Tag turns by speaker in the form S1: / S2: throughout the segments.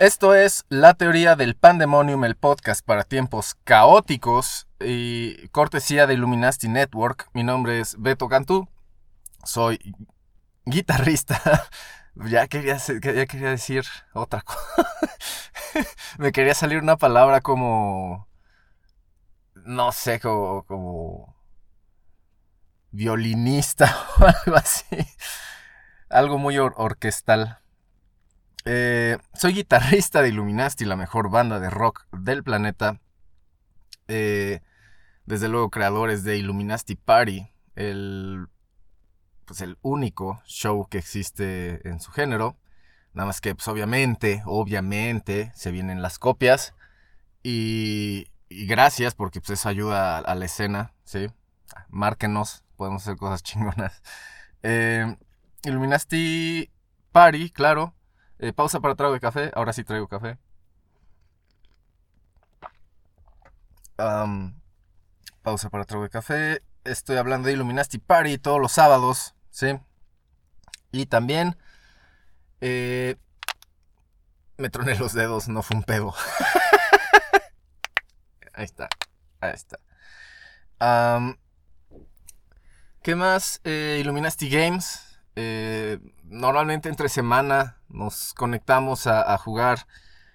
S1: Esto es La Teoría del Pandemonium, el podcast para tiempos caóticos y cortesía de Illuminati Network. Mi nombre es Beto Cantú, soy guitarrista. Ya quería, ya quería decir otra cosa. Me quería salir una palabra como... No sé, como violinista o algo así. Algo muy or- orquestal. Eh, soy guitarrista de Illuminati, la mejor banda de rock del planeta. Eh, desde luego creadores de Illuminati Party, el, pues el único show que existe en su género. Nada más que pues obviamente, obviamente se vienen las copias. Y, gracias porque pues eso ayuda a, a la escena, ¿sí? Márquenos, podemos hacer cosas chingonas. Eh, Illuminati Party, claro. Eh, pausa para trago de café. Ahora sí traigo café. Am, pausa para trago de café. Estoy hablando de Illuminati Party todos los sábados, ¿sí? Y también... eh, me troné los dedos, no fue un pedo. ahí está, ahí está. Am, ¿Qué más? Eh, Illuminati Games. Eh, normalmente entre semana nos conectamos a, jugar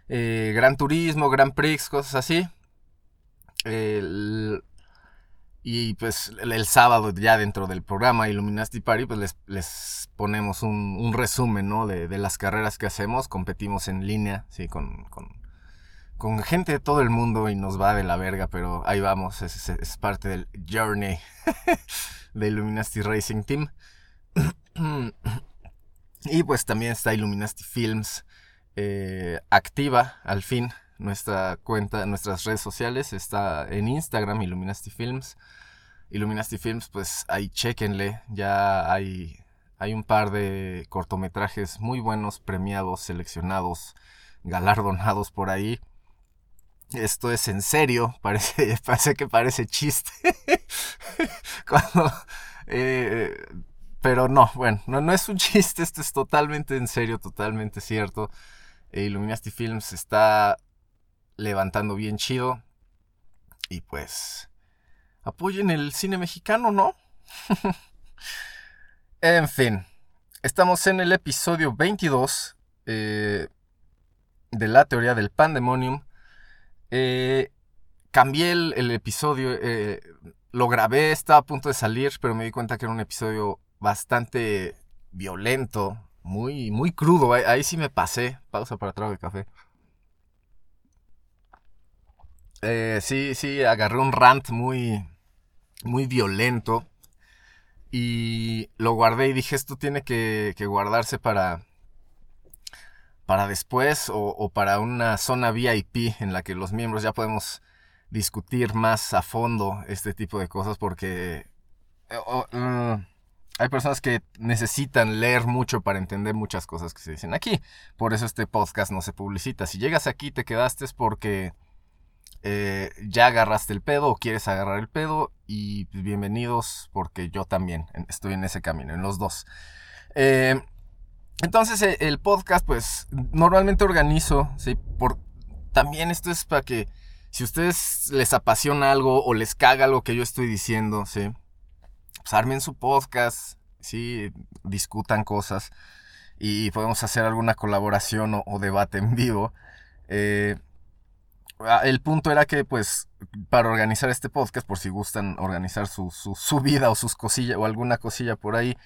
S1: eh, Gran Turismo, Gran Prix, cosas así. Y pues el, sábado ya dentro del programa Illuminati Party pues les, ponemos un, resumen ¿no? de, las carreras que hacemos. Competimos en línea, sí, con, con gente de todo el mundo y nos va de la verga, pero ahí vamos, es, parte del journey de Illuminati Racing Team. y pues también está Illuminati Films eh, activa al fin. Nuestra cuenta, nuestras redes sociales está en Instagram, Illuminati Films. Illuminati Films, pues ahí chequenle. Ya hay, hay un par de cortometrajes muy buenos, premiados, seleccionados, galardonados por ahí. Esto es en serio, parece, parece que parece chiste. Eh, pero no, bueno, no, no es un chiste, esto es totalmente en serio, totalmente cierto. Eh, Illuminati Films está levantando bien chido. Y pues, apoyen el cine mexicano, ¿no? en fin, estamos en el episodio 22 eh, de la teoría del pandemonium. Eh, cambié el, episodio, eh, lo grabé, estaba a punto de salir, pero me di cuenta que era un episodio bastante violento, muy, muy crudo. Ahí, sí me pasé. Pausa para trago de café. Eh, sí, sí, agarré un rant muy, muy violento. Y lo guardé y dije, esto tiene que guardarse para, para después o, para una zona VIP en la que los miembros ya podemos discutir más a fondo este tipo de cosas porque eh, mm, hay personas que necesitan leer mucho para entender muchas cosas que se dicen aquí. Por eso este podcast no se publicita. Si llegas aquí te quedaste es porque eh, ya agarraste el pedo o quieres agarrar el pedo y pues, bienvenidos porque yo también estoy en ese camino, en los dos. Eh, entonces eh, el podcast pues normalmente organizo, ¿sí? Por, también esto es para que si ustedes les apasiona algo o les caga algo que yo estoy diciendo, ¿sí? Pues armen su podcast, ¿sí? Discutan cosas y podemos hacer alguna colaboración o, o debate en vivo. Eh, ah, el punto era que, pues, para organizar este podcast, por si gustan organizar su, su, su vida o sus cosillas o alguna cosilla por ahí,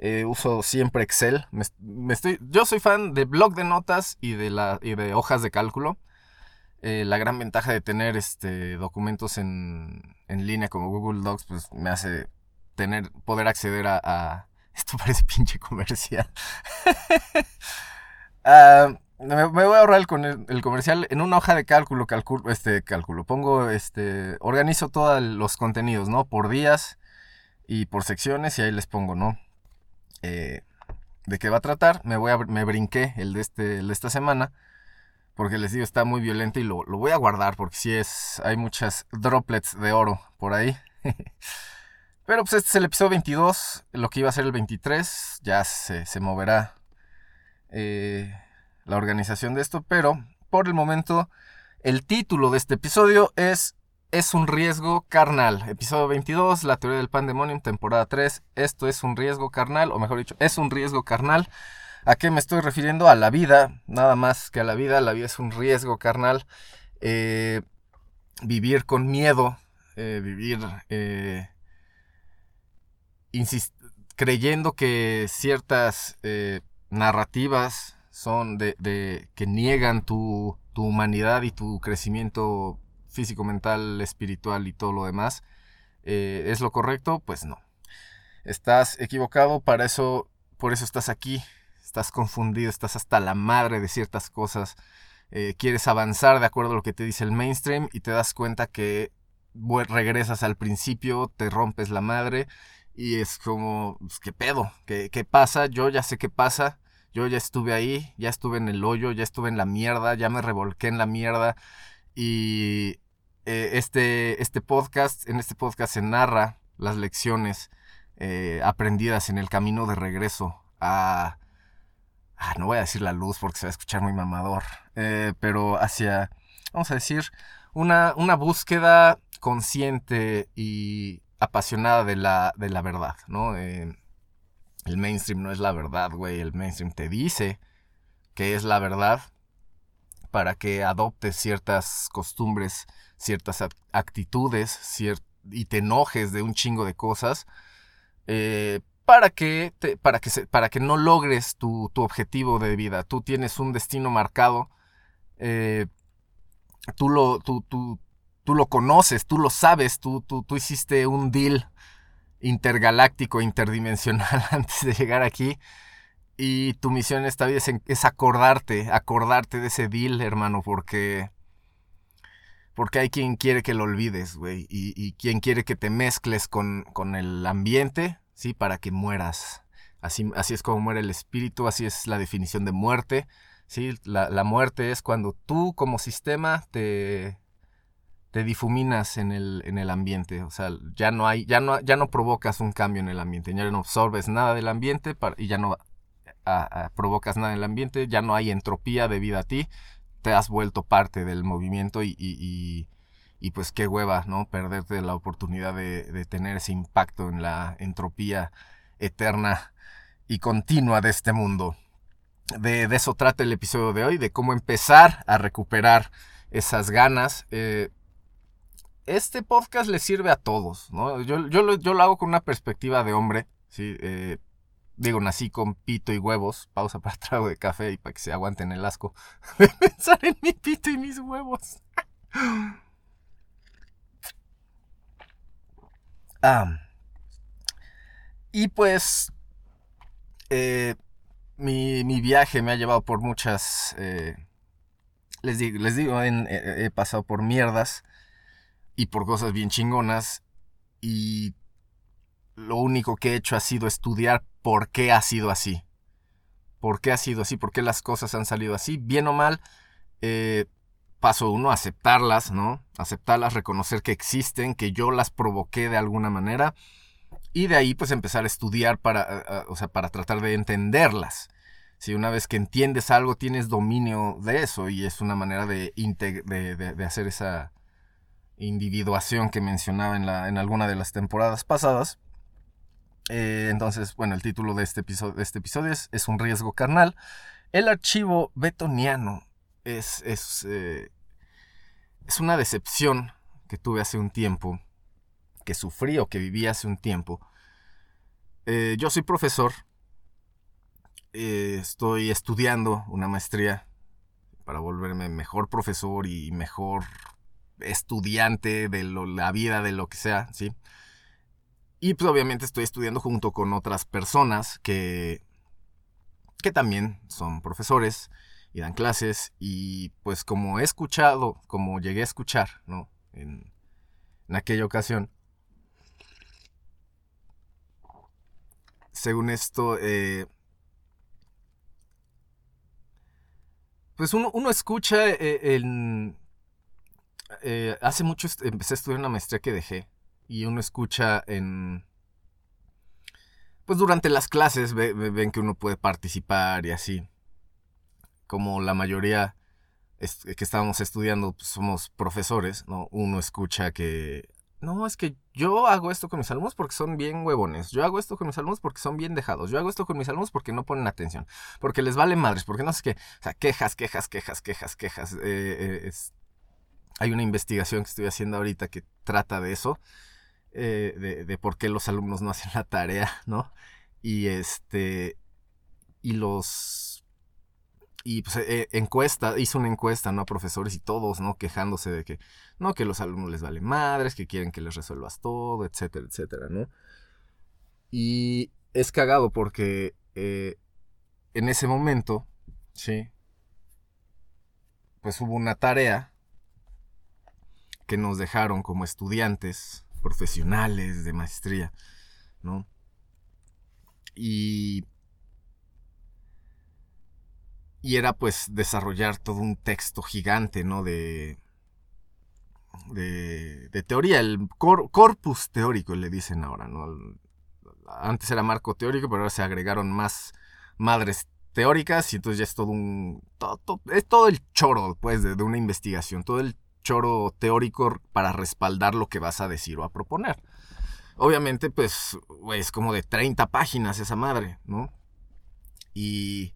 S1: eh, uso siempre Excel. Me, estoy, yo soy fan de blog de notas y de, la, y de hojas de cálculo. Eh, la gran ventaja de tener este, documentos en, en línea como Google Docs, pues me hace tener, poder acceder a, Esto parece pinche comercial. Ah, me, voy a ahorrar el, el- comercial en una hoja de cálculo, cálculo, este cálculo. Pongo, este, organizo todos los contenidos, ¿no? Por días y por secciones y ahí les pongo, ¿no? Eh, de qué va a tratar. Me voy a, me brinqué el de este, de esta semana. Porque les digo, está muy violento y lo, lo voy a guardar porque sí es, hay muchas droplets de oro por ahí. Pero pues este es el episodio 22, lo que iba a ser el 23, ya se, se moverá eh, la organización de esto, pero por el momento el título de este episodio es Es un riesgo carnal. Episodio 22, la teoría del pandemonium, temporada 3. Esto es un riesgo carnal, o mejor dicho, es un riesgo carnal. ¿A qué me estoy refiriendo? A la vida, nada más que a la vida. La vida es un riesgo carnal. Eh, vivir con miedo, eh, vivir eh, creyendo que ciertas narrativas son de, de- que niegan tu, tu humanidad y tu crecimiento físico, mental, espiritual y todo lo demás, eh, ¿es lo correcto? Pues no. Estás equivocado, para eso, por eso estás aquí, estás confundido, estás hasta la madre de ciertas cosas, eh, quieres avanzar de acuerdo a lo que te dice el mainstream y te das cuenta que regresas al principio, te rompes la madre y es como, pues, ¿qué pedo? ¿Qué, ¿Qué pasa? Yo ya sé qué pasa. Yo ya estuve ahí, ya estuve en el hoyo, ya estuve en la mierda, ya me revolqué en la mierda. Y eh, este, este podcast, en este podcast se narra las lecciones eh, aprendidas en el camino de regreso a... ah, no voy a decir la luz porque se va a escuchar muy mamador, eh, pero hacia, vamos a decir, una, una búsqueda consciente y apasionada de la, de la verdad, ¿no? El mainstream no es la verdad, güey. El mainstream te dice que es la verdad para que adoptes ciertas costumbres, ciertas ac- actitudes y te enojes de un chingo de cosas eh, para, que para, que para que no logres tu, tu objetivo de vida. Tú tienes un destino marcado. eh, tú, lo, tú, tú, tú lo conoces, tú lo sabes, tú, tú, tú hiciste un deal intergaláctico, interdimensional antes de llegar aquí. Y tu misión en esta vida es, acordarte, acordarte de ese deal, hermano, porque... Porque hay quien quiere que lo olvides, güey. Y, y quien quiere que te mezcles con, con el ambiente, ¿sí? Para que mueras. Así, así es como muere el espíritu, así es la definición de muerte. ¿sí? La, la muerte es cuando tú como sistema te, te difuminas en el, en el ambiente. O sea, ya no hay, ya no, ya no provocas un cambio en el ambiente, ya no absorbes nada del ambiente para- y ya no provocas nada en el ambiente, ya no hay entropía debido a ti, te has vuelto parte del movimiento y, pues qué hueva, ¿no? Perderte la oportunidad de, tener ese impacto en la entropía eterna y continua de este mundo. De, eso trata el episodio de hoy, de cómo empezar a recuperar esas ganas. eh, este podcast le sirve a todos, ¿no? Yo, yo lo hago con una perspectiva de hombre, ¿sí? Eh, digo, nací con pito y huevos. Pausa para trago de café y para que se aguanten el asco de pensar en mi pito y mis huevos. Ah, y pues, eh, mi, mi viaje me ha llevado por muchas... eh, les digo, les digo he, he pasado por mierdas y por cosas bien chingonas y lo único que he hecho ha sido estudiar por qué ha sido así. ¿Por qué ha sido así? ¿Por qué las cosas han salido así? Bien o mal, eh, paso uno, aceptarlas, ¿no? Aceptarlas, reconocer que existen, que yo las provoqué de alguna manera. Y de ahí, pues, empezar a estudiar para, o sea, para tratar de entenderlas. Si una vez que entiendes algo, tienes dominio de eso y es una manera de, de, hacer esa individuación que mencionaba en alguna de las temporadas pasadas. Eh, entonces, bueno, el título de este episodio, de este episodio es, es un riesgo carnal. El archivo betoniano es, es, eh, es una decepción que tuve hace un tiempo, que sufrí o que viví hace un tiempo. Eh, yo soy profesor, estoy estudiando una maestría para volverme mejor profesor y mejor estudiante de lo- la vida, de lo que sea, ¿sí? Y pues obviamente estoy estudiando junto con otras personas que, que también son profesores y dan clases. Y pues como he escuchado, como llegué a escuchar, ¿no? En, en aquella ocasión. Según esto, eh, pues uno, uno escucha eh, en... eh, hace mucho empecé a estudiar una maestría que dejé y uno escucha en... Pues durante las clases ve- ve- ven que uno puede participar y así. Como la mayoría que estábamos estudiando pues, somos profesores, ¿no? Uno escucha que... No, es que yo hago esto con mis alumnos porque son bien huevones. Yo hago esto con mis alumnos porque son bien dejados. Yo hago esto con mis alumnos porque no ponen atención. Porque les vale madres. Porque no sé qué. O sea, quejas, quejas, quejas, quejas, quejas. Eh, eh, Hay una investigación que estoy haciendo ahorita que trata de eso. Eh, de, de por qué los alumnos no hacen la tarea, ¿no? Y este. Y los. Y pues eh, encuesta, hizo una encuesta, ¿no? A profesores y todos, ¿no? Quejándose de que, no, que los alumnos les vale madres, que quieren que les resuelvas todo, etcétera, etcétera, ¿no? Y es cagado porque eh, en ese momento, sí, pues hubo una tarea que nos dejaron como estudiantes profesionales de maestría, ¿no? Y y era pues desarrollar todo un texto gigante, ¿no? De, de, teoría, el cor- corpus teórico le dicen ahora, ¿no? Antes era marco teórico, pero ahora se agregaron más madres teóricas y entonces ya es todo un... todo- es todo el choro, pues, de una investigación, todo el choro teórico para respaldar lo que vas a decir o a proponer. Obviamente, pues, es como de 30 páginas esa madre, ¿no? Y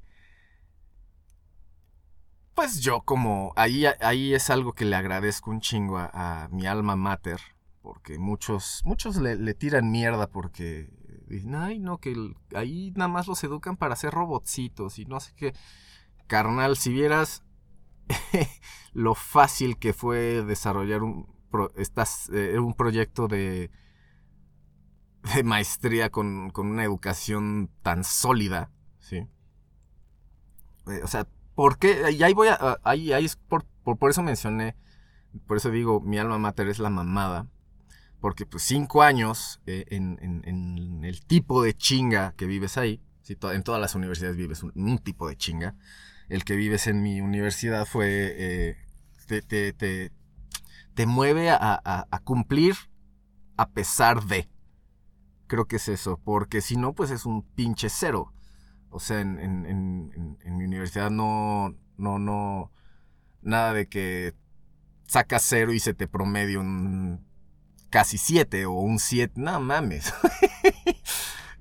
S1: pues yo como ahí, ahí es algo que le agradezco un chingo a, mi alma mater, porque muchos, muchos le, tiran mierda porque dicen, ay no, que ahí nada más los educan para hacer robotcitos y no sé qué. Carnal, si vieras lo fácil que fue desarrollar un, pro- estas, eh, un proyecto de, maestría con, con una educación tan sólida, ¿sí? Eh, o sea, ¿por qué? Y ahí voy a. Ahí, ahí es por, por, por eso mencioné. Por eso digo, mi alma mater es la mamada. Porque, pues, cinco años eh, en, en- el tipo de chinga que vives ahí. ¿sí? En todas las universidades vives un tipo de chinga. El que vives en mi universidad fue. eh, te, te, te, te mueve a, a- cumplir a pesar de. Creo que es eso. Porque si no, pues es un pinche cero. O sea, en, en- en- mi universidad no, no, no, nada de que sacas cero y se te promedia un casi siete o un siete, no mames.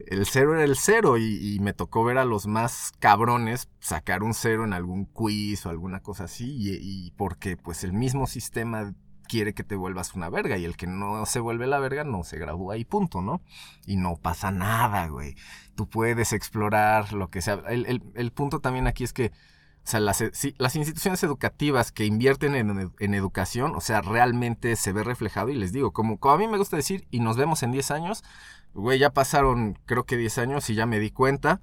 S1: El cero era el cero y, me tocó ver a los más cabrones sacar un cero en algún quiz o alguna cosa así y, porque pues el mismo sistema quiere que te vuelvas una verga y el que no se vuelve la verga no se gradúa y punto, ¿no? Y no pasa nada, güey tú puedes explorar lo que sea. El, el- el punto también aquí es que, o sea, las, las instituciones educativas que invierten en, en educación, o sea, realmente se ve reflejado y les digo, como, como a mí me gusta decir, y nos vemos en 10 años, güey, ya pasaron creo que 10 años y ya me di cuenta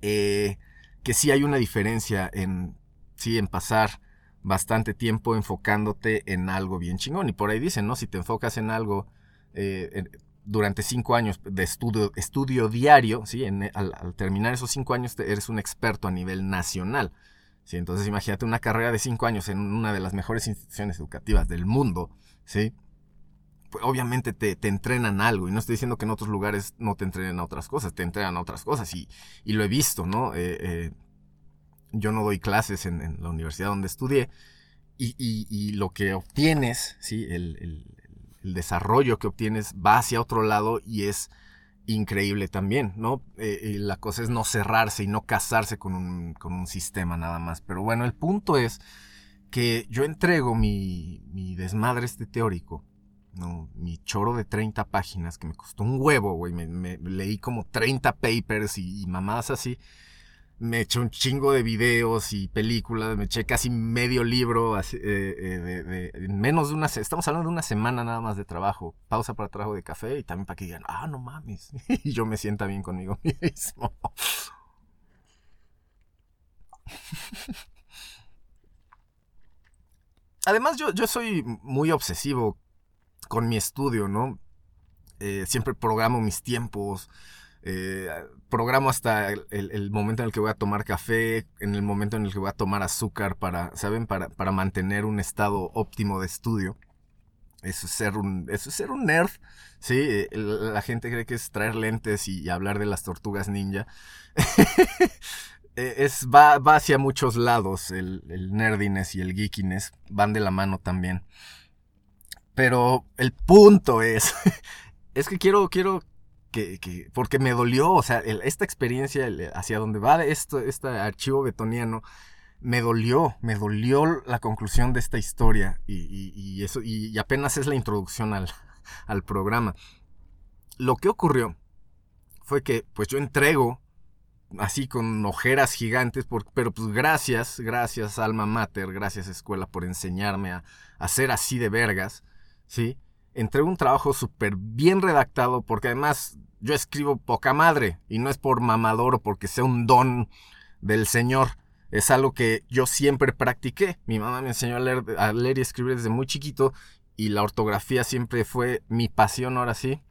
S1: eh, que sí hay una diferencia en, sí, en pasar bastante tiempo enfocándote en algo bien chingón. Y por ahí dicen, ¿no? Si te enfocas en algo eh, durante cinco años de estudio, estudio diario, ¿sí? En- al, terminar esos cinco años te- eres un experto a nivel nacional. ¿sí? Entonces imagínate una carrera de cinco años en una de las mejores instituciones educativas del mundo, ¿sí? Obviamente te, te entrenan algo, y no estoy diciendo que en otros lugares no te entrenen a otras cosas, te entrenan a otras cosas, y, y lo he visto, ¿no? Eh, eh, yo no doy clases en, la universidad donde estudié, y, y- lo que obtienes, ¿sí? El, el- desarrollo que obtienes va hacia otro lado y es increíble también, ¿no? Eh, la cosa es no cerrarse y no casarse con un, con un sistema nada más. Pero bueno, el punto es que yo entrego mi, mi desmadre este teórico, ¿no? Mi choro de 30 páginas que me costó un huevo, güey. Me, leí como 30 papers y, y mamadas así. me eché un chingo de videos y películas, me eché casi medio libro así, eh, eh, de, de- en menos de una, estamos hablando de una semana nada más de trabajo, pausa para trabajo de café y también para que digan, ah, no mames, y yo me sienta bien conmigo mismo. Además, yo, yo soy muy obsesivo con mi estudio, ¿no? Eh, siempre programo mis tiempos, eh, programo hasta el, momento en el que voy a tomar café, en el momento en el que voy a tomar azúcar para, ¿saben? Para, para mantener un estado óptimo de estudio. Eso es ser un, eso es ser un nerd, ¿sí? Eh, La gente cree que es traer lentes y, hablar de las tortugas ninja. Es, va, va hacia muchos lados, el, el nerdiness y el geekiness van de la mano también. Pero el punto es, es que quiero, quiero que, que- porque me dolió, o sea, esta experiencia hacia donde va esto, este archivo betoniano, me dolió, me dolió la conclusión de esta historia y, y- y eso, y, y apenas es la introducción al, al programa. Lo que ocurrió fue que, pues yo entrego así con ojeras gigantes, por- pero pues gracias, gracias Alma Mater, gracias escuela por enseñarme a, a ser así de vergas, ¿sí? Entrego un trabajo súper bien redactado, porque además yo escribo poca madre, y no es por mamador o porque sea un don del Señor, es algo que yo siempre practiqué. Mi mamá me enseñó a leer, a leer y escribir desde muy chiquito, y la ortografía siempre fue mi pasión, ahora sí.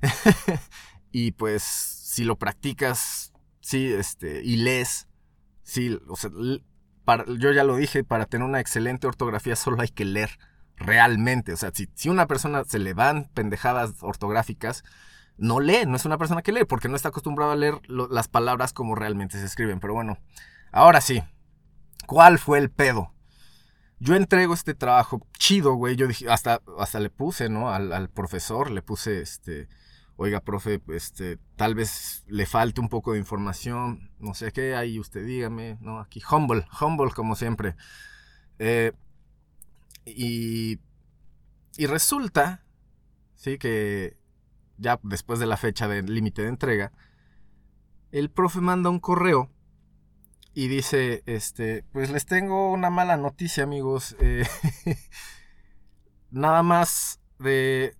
S1: y pues si lo practicas, sí, este, y lees, sí, o sea, yo ya lo dije, para tener una excelente ortografía solo hay que leer realmente. O sea, si, si una persona se le van pendejadas ortográficas, no lee, no es una persona que lee, porque no está acostumbrado a leer las palabras como realmente se escriben. Pero bueno, ahora sí, ¿cuál fue el pedo? Yo entrego este trabajo chido, güey. Yo dije, hasta, hasta le puse, ¿no? Al, al profesor, le puse, este, oiga, profe, este, tal vez le falte un poco de información, no sé qué, ahí usted dígame, ¿no? Aquí, humble, humble como siempre. Eh, y, resulta, sí, que ya después de la fecha del límite de entrega, el profe manda un correo y dice, este, pues les tengo una mala noticia, amigos. eh, nada más de...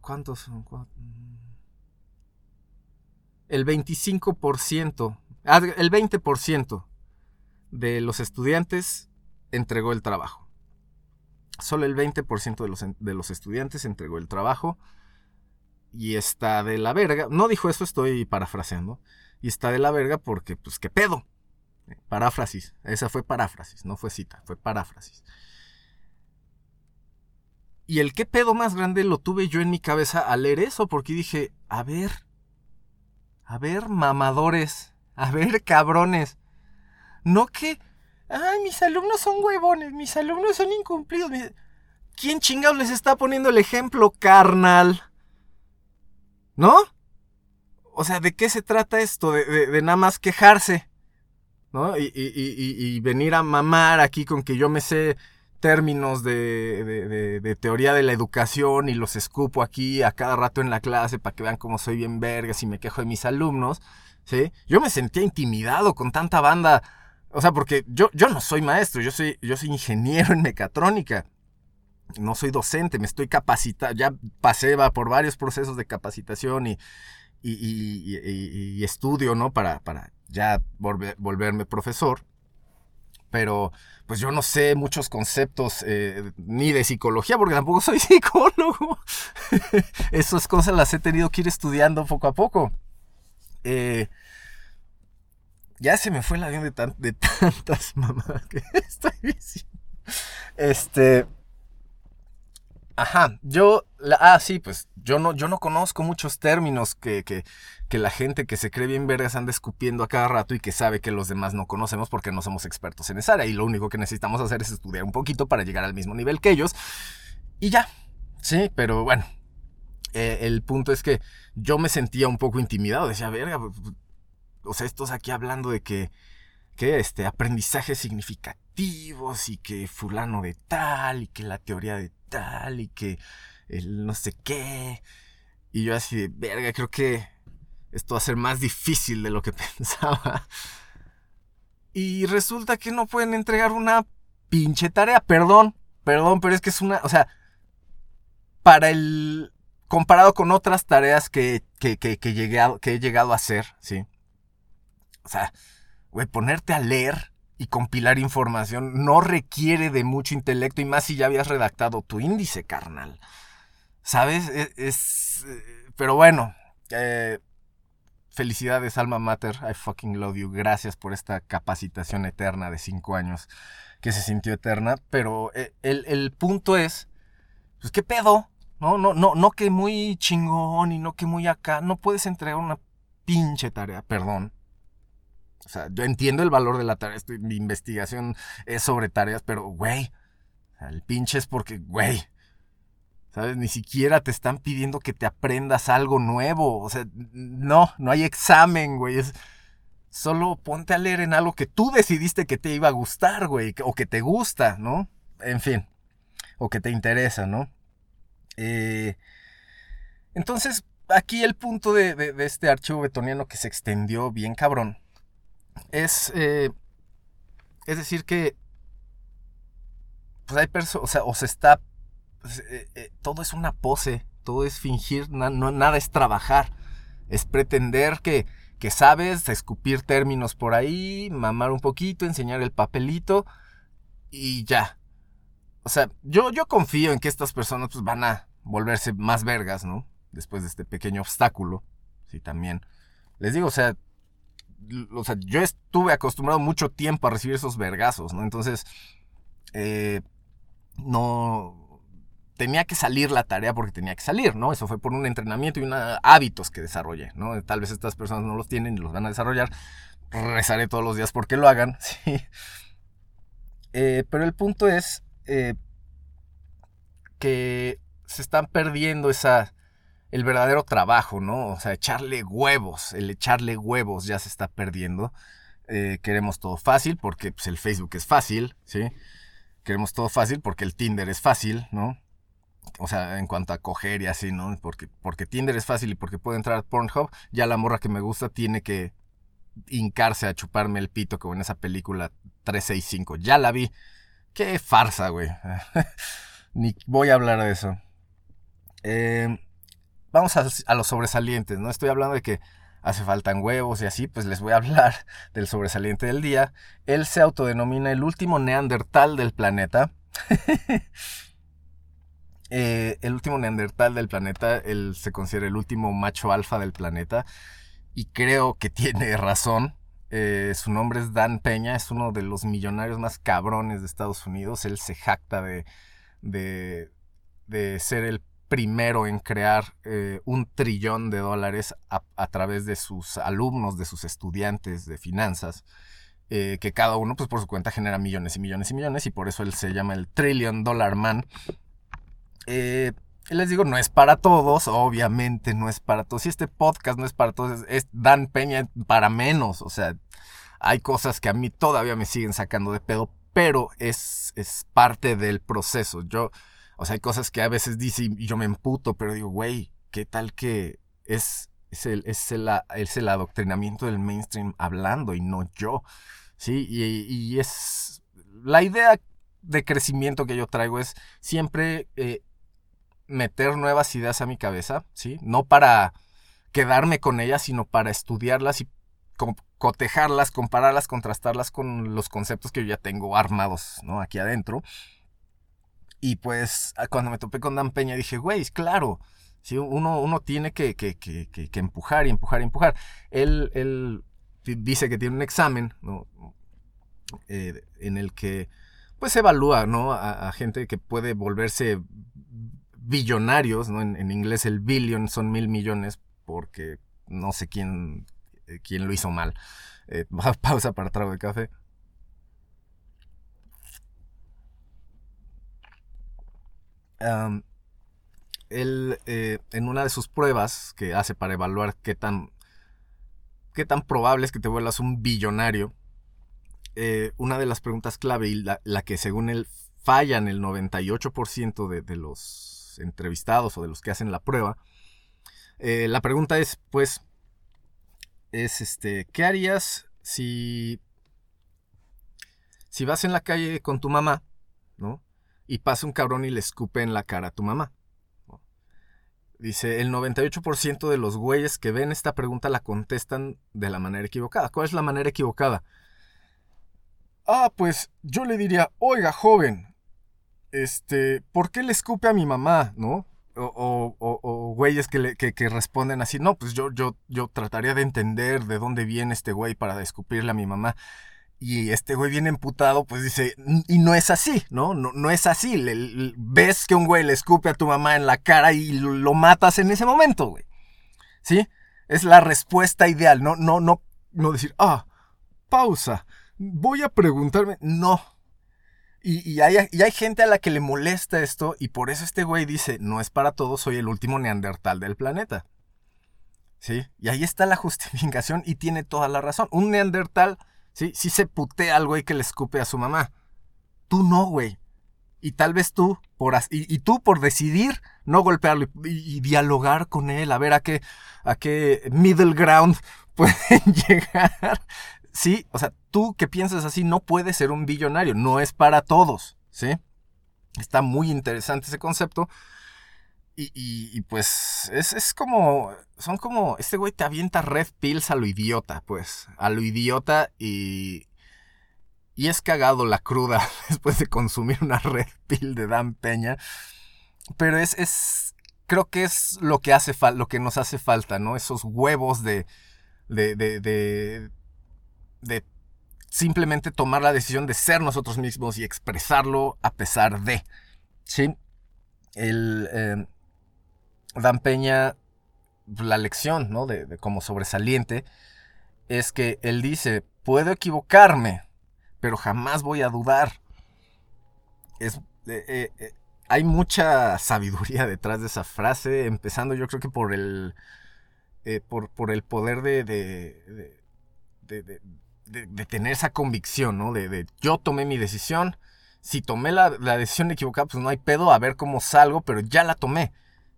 S1: ¿Cuántos son? Cuat- El 25%, ah, el 20% de los estudiantes entregó el trabajo. Solo el 20% de los, de los estudiantes entregó el trabajo. Y está de la verga. No dijo eso, estoy parafraseando. Y está de la verga porque, pues, ¿qué pedo? Eh, Paráfrasis. Esa fue paráfrasis, no fue cita, fue paráfrasis. Y el qué pedo más grande lo tuve yo en mi cabeza al leer eso, porque dije, a ver, a ver, mamadores, a ver, cabrones. No que, ay, mis alumnos son huevones, mis alumnos son incumplidos. ¿Quién chingados les está poniendo el ejemplo, carnal? ¿No? O sea, ¿de qué se trata esto? De, de- nada más quejarse. ¿No? Y, y- y- venir a mamar aquí con que yo me sé términos de, de- de- de teoría de la educación y los escupo aquí a cada rato en la clase para que vean cómo soy bien vergas y me quejo de mis alumnos. ¿Sí? Yo me sentía intimidado con tanta banda. O sea, porque yo, yo no soy maestro, yo soy, yo soy ingeniero en mecatrónica no soy docente, me estoy capacitando, ya pasé va, por varios procesos de capacitación y, y, estudio, ¿no? Para, para ya volver- volverme profesor. Pero, pues yo no sé muchos conceptos eh, ni de psicología, porque tampoco soy psicólogo. Esas cosas las he tenido que ir estudiando poco a poco. Eh, ya se me fue el avión de, tan- de tantas mamadas que estoy diciendo. Este. Ajá, yo, la- ah, sí, pues yo no, yo no conozco muchos términos que, que, que la gente que se cree bien vergas anda escupiendo a cada rato y que sabe que los demás no conocemos porque no somos expertos en esa área y lo único que necesitamos hacer es estudiar un poquito para llegar al mismo nivel que ellos y ya, sí, pero bueno, eh, el punto es que yo me sentía un poco intimidado, decía, verga, o sea, estos aquí hablando de que, que este, aprendizajes significativos y que fulano de tal y que la teoría de tal y que el no sé qué. Y yo así de, verga, creo que esto va a ser más difícil de lo que pensaba. Y resulta que no pueden entregar una pinche tarea. Perdón, perdón, pero es que es una, o sea, para el, comparado con otras tareas que, que, que, que llegué a- que he llegado a hacer, ¿sí? O sea, güey, ponerte a leer y compilar información no requiere de mucho intelecto y más si ya habías redactado tu índice, carnal. ¿Sabes? Es... es, eh, pero bueno, eh, felicidades, Alma Mater. I fucking love you. Gracias por esta capacitación eterna de cinco años que se sintió eterna. Pero eh, el, el punto es, pues, ¿qué pedo? No, no, no, no que muy chingón y no que muy acá. No puedes entregar una pinche tarea, perdón. O sea, yo entiendo el valor de la tarea. mi investigación es sobre tareas, pero, güey, el pinche es porque, güey, ¿sabes? Ni siquiera te están pidiendo que te aprendas algo nuevo. O sea, no, no hay examen, güey. Es, solo ponte a leer en algo que tú decidiste que te iba a gustar, güey, o que te gusta, ¿no? En fin, o que te interesa, ¿no? Eh, entonces, aquí el punto de- de este archivo betoniano que se extendió bien cabrón es, eh, es decir que, pues hay personas, o sea, o se está, pues, eh, eh, todo es una pose, todo es fingir, no, nada es trabajar, es pretender que, que sabes, escupir términos por ahí, mamar un poquito, enseñar el papelito y ya. O sea, yo, yo confío en que estas personas pues, van a volverse más vergas, ¿no? Después de este pequeño obstáculo. Sí, también. Les digo, o sea, o sea, yo estuve acostumbrado mucho tiempo a recibir esos vergazos, ¿no? Entonces, eh, no... Tenía que salir la tarea porque tenía que salir, ¿no? Eso fue por un entrenamiento y unos hábitos que desarrollé, ¿no? Tal vez estas personas no los tienen y los van a desarrollar. Rezaré todos los días porque lo hagan, sí. Eh, pero el punto es eh, que se están perdiendo esa el verdadero trabajo, ¿no? O sea, echarle huevos, el echarle huevos ya se está perdiendo. Eh, queremos todo fácil porque pues, el Facebook es fácil, ¿sí? Queremos todo fácil porque el Tinder es fácil, ¿no? O sea, en cuanto a coger y así, ¿no? Porque, porque Tinder es fácil y porque puede entrar a Pornhub, ya la morra que me gusta tiene que hincarse a chuparme el pito como en esa película 365. Ya la vi. Qué farsa, güey. Ni voy a hablar de eso. Eh, vamos a, los sobresalientes, ¿no? Estoy hablando de que hace faltan huevos y así, pues les voy a hablar del sobresaliente del día. Él se autodenomina el último neandertal del planeta. eh, el último neandertal del planeta, él se considera el último macho alfa del planeta. Y creo que tiene razón. Eh, su nombre es Dan Peña, es uno de los millonarios más cabrones de Estados Unidos. Él se jacta de, de, de ser el primero en crear eh, un trillón de dólares a, través de sus alumnos, de sus estudiantes de finanzas, eh, que cada uno pues por su cuenta genera millones y millones y millones y por eso él se llama el Trillion Dollar Man. Eh, les digo, no es para todos, obviamente no es para todos. Si este podcast no es para todos, es, es Dan Peña para menos. O sea, hay cosas que a mí todavía me siguen sacando de pedo, pero es, es parte del proceso. Yo, o sea, hay cosas que a veces dice y yo me emputo, pero digo, güey, ¿qué tal que es, el adoctrinamiento del mainstream hablando y no yo? Sí, y, y es la idea de crecimiento que yo traigo es siempre eh, meter nuevas ideas a mi cabeza, ¿sí? No para quedarme con ellas, sino para estudiarlas y cotejarlas, compararlas, contrastarlas con los conceptos que yo ya tengo armados, ¿no? Aquí adentro. Y pues cuando me topé con Dan Peña dije, güey, claro, ¿sí? uno, uno tiene que, que, que, que, empujar y empujar y empujar. Él, él dice que tiene un examen, ¿no? Eh, en el que pues evalúa, ¿no? A, gente que puede volverse billonarios, ¿no? En, en, inglés el billion son mil millones porque no sé quién, eh, quién lo hizo mal. Eh, pausa para trago de café. Él, eh, en una de sus pruebas que hace para evaluar qué tan, qué tan probable es que te vuelvas un billonario, eh, una de las preguntas clave y la, que según él fallan el 98% de, de, los entrevistados o de los que hacen la prueba, eh, la pregunta es, pues, es este, ¿qué harías si si vas en la calle con tu mamá, ¿no? Y pasa un cabrón y le escupe en la cara a tu mamá. Dice, el 98% de los güeyes que ven esta pregunta la contestan de la manera equivocada. ¿Cuál es la manera equivocada? Ah, pues yo le diría, oiga, joven, este, ¿por qué le escupe a mi mamá, no? O, o- o- o güeyes que, le- que- que responden así, no, pues yo, yo, yo trataría de entender de dónde viene este güey para escupirle a mi mamá. Y este güey bien emputado, pues dice, "N- y no es así, ¿no? No, no es así. Ves que un güey le escupe a tu mamá en la cara y lo, lo matas en ese momento, güey. ¿Sí? Es la respuesta ideal, no, no, no, no decir, ah, pausa, voy a preguntarme. No. Y, y hay, y hay gente a la que le molesta esto y por eso este güey dice, no es para todos, soy el último neandertal del planeta. ¿Sí? Y ahí está la justificación y tiene toda la razón. Un neandertal, ¿sí? Sí se putea al güey que le escupe a su mamá. Tú no, güey. Y tal vez tú, por, y, tú por decidir no golpearlo y, y dialogar con él, a ver a qué, a qué middle ground pueden llegar. Sí, o sea, tú que piensas así no puedes ser un billonario, no es para todos, ¿sí? Está muy interesante ese concepto. Y, y- pues es, es como, son como, este güey te avienta red pills a lo idiota, pues, a lo idiota y, y es cagado la cruda después de consumir una red pill de Dan Peña. Pero es, es, creo que es lo que hace lo que nos hace falta, ¿no? Esos huevos de, de, de, de, simplemente tomar la decisión de ser nosotros mismos y expresarlo a pesar de, ¿sí? El, eh, Dan Peña, la lección, ¿no? De, como sobresaliente, es que él dice, puedo equivocarme, pero jamás voy a dudar. Es, eh, eh, eh, hay mucha sabiduría detrás de esa frase, empezando yo creo que por el, por, por el poder de, de, de, de- tener esa convicción, ¿no? De yo tomé mi decisión, si tomé la, la decisión equivocada, pues no hay pedo, a ver cómo salgo, pero ya la tomé.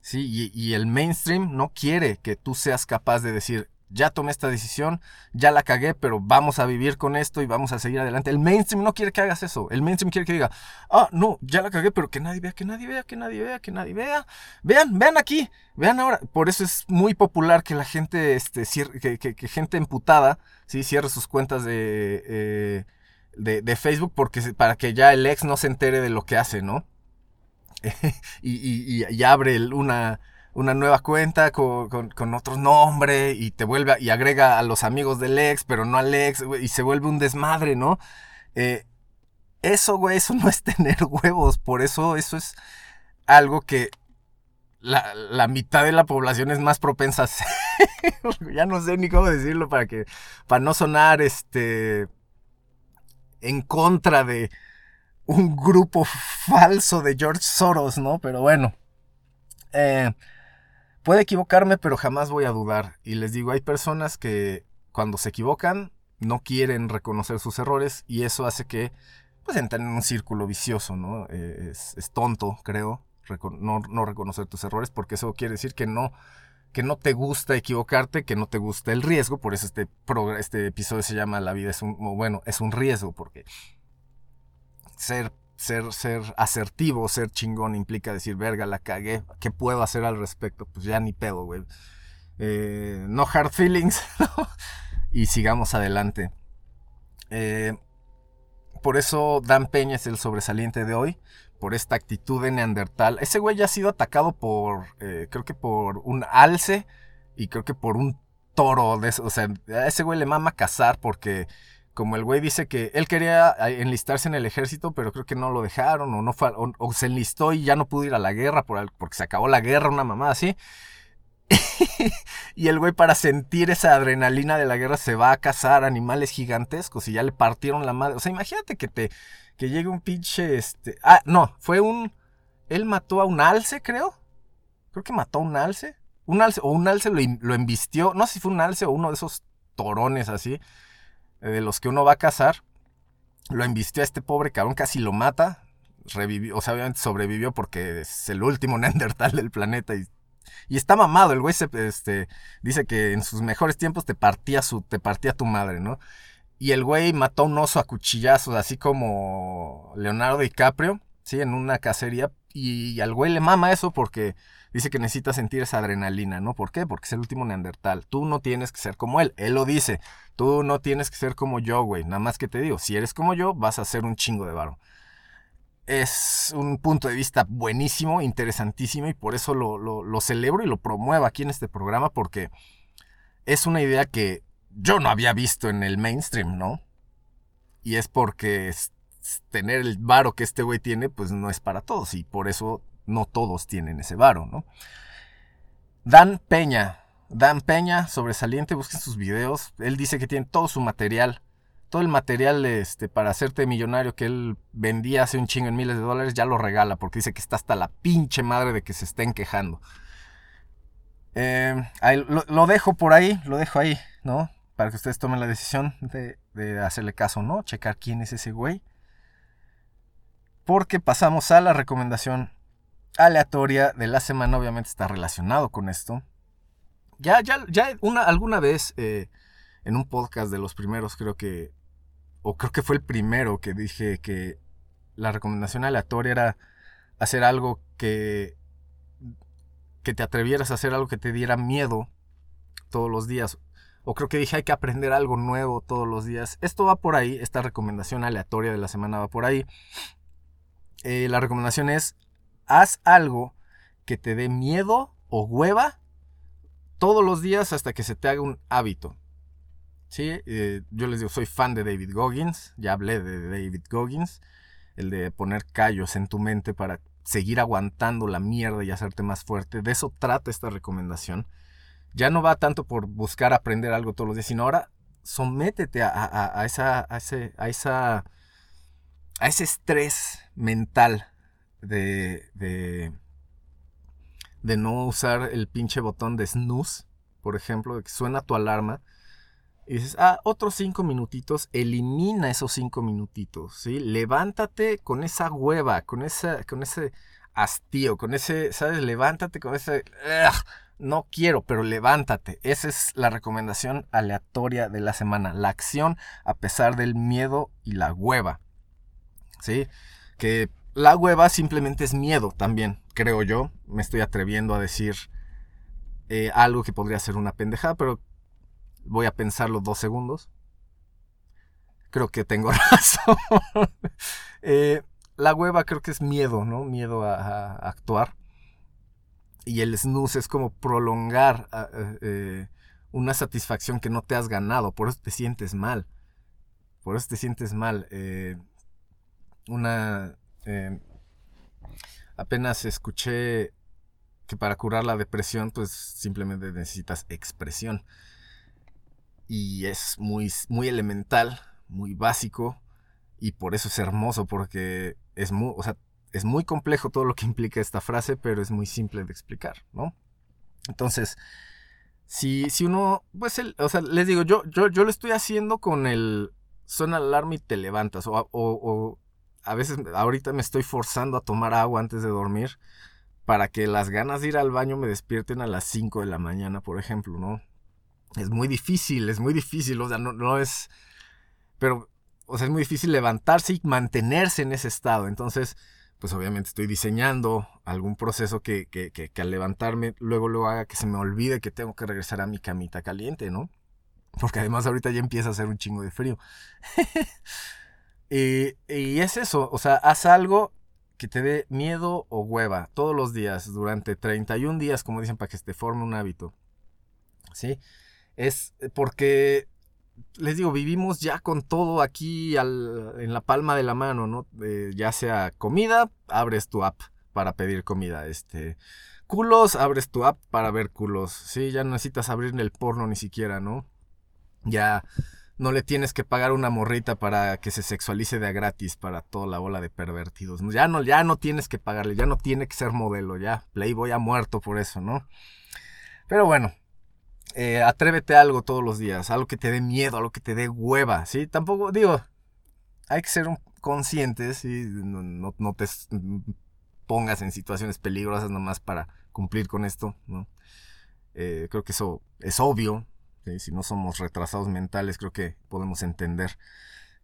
S1: ¿Sí? Y, y el mainstream no quiere que tú seas capaz de decir, ya tomé esta decisión, ya la cagué, pero vamos a vivir con esto y vamos a seguir adelante. El mainstream no quiere que hagas eso. El mainstream quiere que diga, ah, no, ya la cagué, pero que nadie vea, que nadie vea, que nadie vea, que nadie vea. Vean, vean aquí, vean ahora. Por eso es muy popular que la gente, este, que, que- que gente emputada, ¿sí? Cierre sus cuentas de, eh, de, de Facebook porque, para que ya el ex no se entere de lo que hace, ¿no? y, abre una, una nueva cuenta con, otro nombre y te vuelve y agrega a los amigos del ex, pero no al ex, y se vuelve un desmadre, ¿no? Eh, eso, güey, eso no es tener huevos, por eso eso es algo que la, la mitad de la población es más propensa a hacer. ya no sé ni cómo decirlo para que, para no sonar, este, en contra de un grupo falso de George Soros, ¿no? Pero bueno. Eh, puede equivocarme, pero jamás voy a dudar. Y les digo, hay personas que cuando se equivocan no quieren reconocer sus errores y eso hace que pues entren en un círculo vicioso, ¿no? Eh, es, tonto, creo, no, no reconocer tus errores porque eso quiere decir que no que no te gusta equivocarte, que no te gusta el riesgo, por eso este, este episodio se llama La vida es un, bueno, es un riesgo, porque ser, ser, ser asertivo, ser chingón implica decir, verga, la cagué, ¿qué puedo hacer al respecto? Pues ya ni pedo, güey. Eh, no hard feelings, y sigamos adelante. Eh, por eso Dan Peña es el sobresaliente de hoy, por esta actitud de Neandertal. Ese güey ya ha sido atacado por, eh, creo que por un alce y creo que por un toro de. O sea, a ese güey le mama cazar porque como el güey dice que él quería eh, enlistarse en el ejército, pero creo que no lo dejaron o no fue, o, se enlistó y ya no pudo ir a la guerra por porque se acabó la guerra, una mamá así. y el güey para sentir esa adrenalina de la guerra se va a cazar animales gigantescos y ya le partieron la madre. O sea, imagínate que te que llegue un pinche este, ah, no, fue un él mató a un alce, creo. Creo que mató a un alce. Un alce o un alce lo, lo embistió, no sé si fue un alce o uno de esos torones así de los que uno va a cazar. Lo embistió a este pobre cabrón, casi lo mata. Revivió, o sea, obviamente sobrevivió porque es el último Neandertal del planeta y Y está mamado, el güey se, este, dice que en sus mejores tiempos te partía, su, te partía tu madre, ¿no? Y el güey mató a un oso a cuchillazos, así como Leonardo DiCaprio, ¿sí? En una cacería. Y al güey le mama eso porque dice que necesita sentir esa adrenalina, ¿no? ¿Por qué? Porque es el último neandertal. Tú no tienes que ser como él. Él lo dice. Tú no tienes que ser como yo, güey. Nada más que te digo, si eres como yo, vas a ser un chingo de varo. Es un punto de vista buenísimo, interesantísimo y por eso lo, lo, lo celebro y lo promuevo aquí en este programa porque es una idea que yo no había visto en el mainstream, ¿no? Y es porque tener el varo que este güey tiene, pues no es para todos. Y por eso no todos tienen ese varo, ¿no? Dan Peña. Dan Peña, sobresaliente, busquen sus videos. Él dice que tiene todo su material. Todo el material este, para hacerte millonario que él vendía hace un chingo en miles de dólares, ya lo regala porque dice que está hasta la pinche madre de que se estén quejando. Eh, lo, dejo por ahí, lo dejo ahí, ¿no? para que ustedes tomen la decisión de, hacerle caso no, checar quién es ese güey. Porque pasamos a la recomendación aleatoria de la semana, obviamente está relacionado con esto. Ya, ya, ya una, alguna vez eh, en un podcast de los primeros, creo que, o creo que fue el primero que dije que la recomendación aleatoria era hacer algo que, que te atrevieras a hacer algo que te diera miedo todos los días o creo que dije hay que aprender algo nuevo todos los días. Esto va por ahí, esta recomendación aleatoria de la semana va por ahí. Eh, la recomendación es, haz algo que te dé miedo o hueva todos los días hasta que se te haga un hábito. ¿Sí? Eh, yo les digo, soy fan de David Goggins, ya hablé de David Goggins, el de poner callos en tu mente para seguir aguantando la mierda y hacerte más fuerte. De eso trata esta recomendación ya no va tanto por buscar aprender algo todos los días, sino ahora sométete a, esa, a, ese, a, esa, a ese estrés mental de, de, de no usar el pinche botón de snooze, por ejemplo, de que suena tu alarma. Y dices, ah, otros cinco minutitos, elimina esos cinco minutitos, ¿sí? Levántate con esa hueva, con, esa, con ese hastío, con ese, ¿sabes? Levántate con ese no quiero, pero levántate. Esa es la recomendación aleatoria de la semana. La acción a pesar del miedo y la hueva. ¿Sí? Que la hueva simplemente es miedo también, creo yo. Me estoy atreviendo a decir eh, algo que podría ser una pendejada, pero voy a pensarlo dos segundos. Creo que tengo razón. Eh, la hueva creo que es miedo, ¿no? Miedo a actuar y el snooze es como prolongar ah, eh, una satisfacción que no te has ganado, por eso te sientes mal. Por eso te sientes mal. Eh, una... apenas escuché que para curar la depresión pues simplemente necesitas expresión. Y es muy, muy elemental, muy básico y por eso es hermoso porque es muy, o sea, es muy complejo todo lo que implica esta frase, pero es muy simple de explicar, ¿no? Entonces, si, si uno, pues, el, o sea, les digo, yo, yo, yo lo estoy haciendo con el suena la alarma y te levantas, o, a veces ahorita me estoy forzando a tomar agua antes de dormir para que las ganas de ir al baño me despierten a las 5 de la mañana, por ejemplo, ¿no? Es muy difícil, es muy difícil, o sea, no, es, pero, o sea, es muy difícil levantarse y mantenerse en ese estado, entonces pues obviamente estoy diseñando algún proceso que, que, que, al levantarme luego lo haga que se me olvide que tengo que regresar a mi camita caliente, ¿no? Porque además ahorita ya empieza a hacer un chingo de frío. y, y es eso, o sea, haz algo que te dé miedo o hueva todos los días, durante 31 días, como dicen, para que se te forme un hábito. ¿Sí? Es porque les digo, vivimos ya con todo aquí en la palma de la mano, ¿no? Eh, ya sea comida, abres tu app para pedir comida. Este, culos, abres tu app para ver culos. Sí, ya no necesitas abrir el porno ni siquiera, ¿no? Ya no le tienes que pagar una morrita para que se sexualice de a gratis para toda la bola de pervertidos. Ya no, ya no tienes que pagarle, ya no tiene que ser modelo, ya. Playboy ha muerto por eso, ¿no? Pero bueno, eh, atrévete a algo todos los días, algo que te dé miedo, algo que te dé hueva, ¿sí? Tampoco, digo, hay que ser conscientes y no, no, te pongas en situaciones peligrosas nomás para cumplir con esto, ¿no? Eh, creo que eso es obvio. ¿Sí? Si no somos retrasados mentales, creo que podemos entender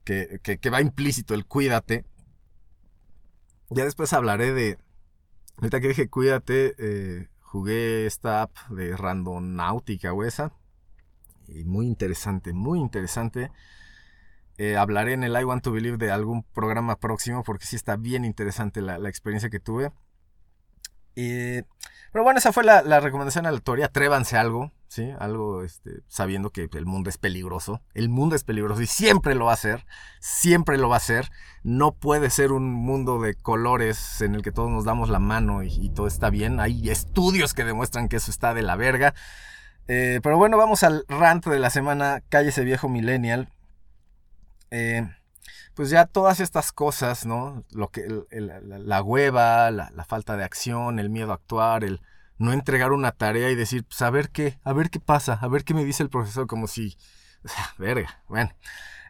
S1: que, que- va implícito el cuídate. Ya después hablaré de. Ahorita que dije cuídate, eh, jugué esta app de Randonáutica o esa. Y muy interesante, muy interesante. Eh, hablaré en el I Want to Believe de algún programa próximo porque sí está bien interesante la, experiencia que tuve. Pero bueno, esa fue la, la recomendación aleatoria. Atrévanse algo, ¿sí? Algo este, sabiendo que el mundo es peligroso. El mundo es peligroso y siempre lo va a ser. Siempre lo va a ser. No puede ser un mundo de colores en el que todos nos damos la mano y, todo está bien. Hay estudios que demuestran que eso está de la verga. Eh, pero bueno, vamos al rant de la semana. Cállese viejo millennial. Eh, pues ya todas estas cosas, ¿no? Lo que, la hueva, la, la falta de acción, el miedo a actuar, el no entregar una tarea y decir, pues a ver qué, a ver qué pasa, a ver qué me dice el profesor, como si, o sea, verga, bueno.